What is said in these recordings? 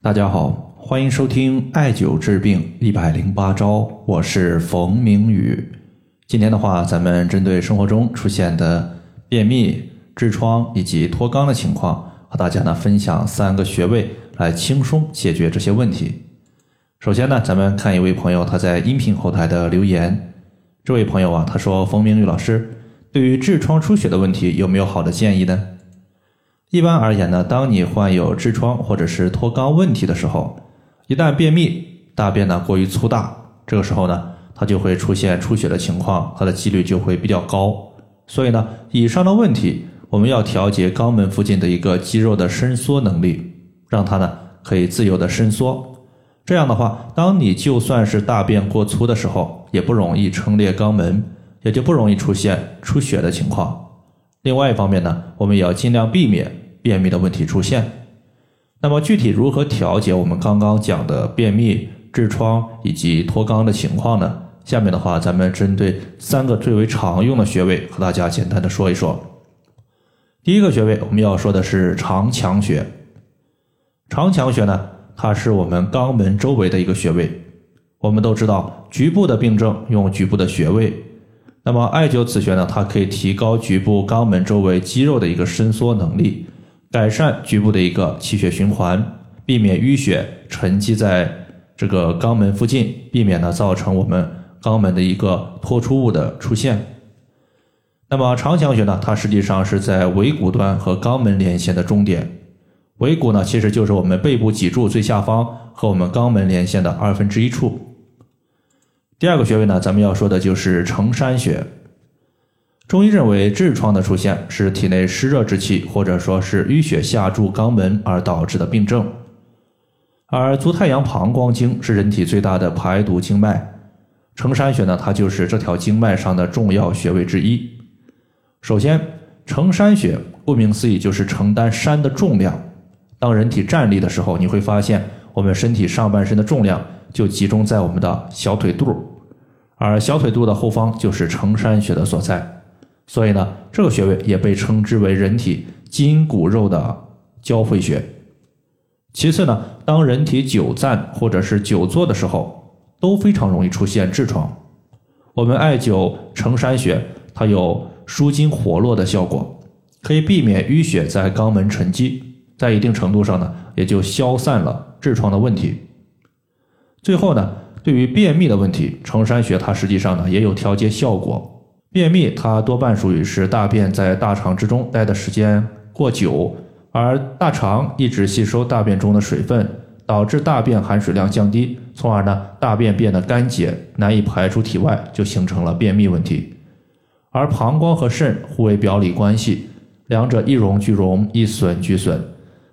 大家好，欢迎收听艾灸治病一百零八招，我是冯明宇。今天的话，咱们针对生活中出现的便秘、痔疮以及脱肛的情况，和大家呢分享三个穴位来轻松解决这些问题。首先呢，咱们看一位朋友他在音频后台的留言。这位朋友啊，他说：“冯明宇老师，对于痔疮出血的问题，有没有好的建议呢？”一般而言呢，当你患有痔疮或者是脱肛问题的时候，一旦便秘，大便呢过于粗大，这个时候呢，它就会出现出血的情况，它的几率就会比较高。所以呢，以上的问题，我们要调节肛门附近的一个肌肉的伸缩能力，让它呢可以自由的伸缩。这样的话，当你就算是大便过粗的时候，也不容易撑裂肛门，也就不容易出现出血的情况。另外一方面呢，我们也要尽量避免便秘的问题出现。那么具体如何调节我们刚刚讲的便秘、痔疮以及脱肛的情况呢？下面的话，咱们针对三个最为常用的穴位和大家简单的说一说。第一个穴位我们要说的是长强穴。长强穴呢，它是我们肛门周围的一个穴位。我们都知道，局部的病症用局部的穴位。那么艾灸此穴呢，它可以提高局部肛门周围肌肉的一个伸缩能力，改善局部的一个气血循环，避免淤血沉积在这个肛门附近，避免呢造成我们肛门的一个脱出物的出现。那么长强穴呢，它实际上是在尾骨端和肛门连线的中点，尾骨呢其实就是我们背部脊柱最下方和我们肛门连线的二分之一处。第二个穴位呢，咱们要说的就是承山穴。中医认为，痔疮的出现是体内湿热之气，或者说是淤血下注肛门而导致的病症。而足太阳膀胱经是人体最大的排毒经脉，承山穴呢，它就是这条经脉上的重要穴位之一。首先，承山穴顾名思义就是承担山的重量。当人体站立的时候，你会发现我们身体上半身的重量。就集中在我们的小腿肚，而小腿肚的后方就是承山穴的所在，所以呢，这个穴位也被称之为人体筋骨肉的交汇穴。其次呢，当人体久站或者是久坐的时候，都非常容易出现痔疮。我们艾灸承山穴，它有舒筋活络的效果，可以避免淤血在肛门沉积，在一定程度上呢，也就消散了痔疮的问题。最后呢，对于便秘的问题，承山穴它实际上呢也有调节效果。便秘它多半属于是大便在大肠之中待的时间过久，而大肠一直吸收大便中的水分，导致大便含水量降低，从而呢大便变得干结，难以排出体外，就形成了便秘问题。而膀胱和肾互为表里关系，两者一荣俱荣，一损俱损。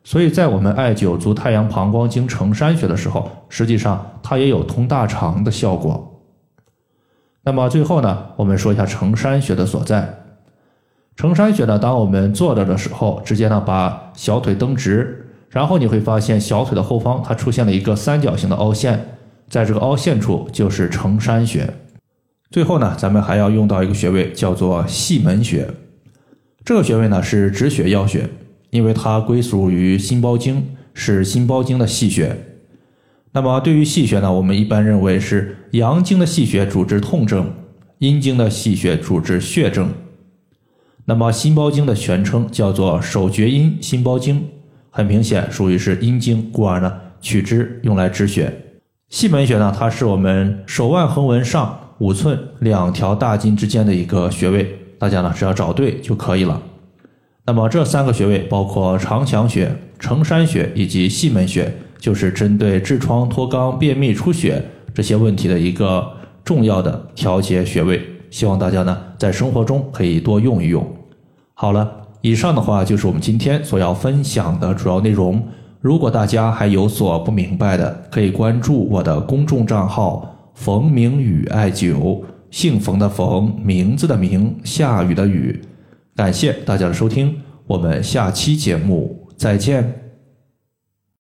所以在我们艾灸足太阳膀胱经承山穴的时候，实际上它也有通大肠的效果。那么最后呢，我们说一下承山穴的所在。承山穴呢，当我们坐着的时候，直接呢把小腿蹬直，然后你会发现小腿的后方它出现了一个三角形的凹陷，在这个凹陷处就是承山穴。最后呢，咱们还要用到一个穴位，叫做细门穴。这个穴位呢是止血要穴。因为它归属于心包经，是心包经的细穴。那么对于细穴呢，我们一般认为是阳经的细穴主治痛症，阴经的细穴主治血症。那么心包经的全称叫做手厥阴心包经，很明显属于是阴经，故而呢取之用来止血。细门穴呢，它是我们手腕横纹上五寸两条大筋之间的一个穴位，大家呢只要找对就可以了。那么这三个穴位包括长强穴、承山穴以及细门穴，就是针对痔疮、脱肛、便秘、出血这些问题的一个重要的调节穴位。希望大家呢在生活中可以多用一用。好了，以上的话就是我们今天所要分享的主要内容。如果大家还有所不明白的，可以关注我的公众账号“冯明宇艾灸”，姓冯的冯，名字的名，下雨的雨。感谢大家的收听，我们下期节目再见。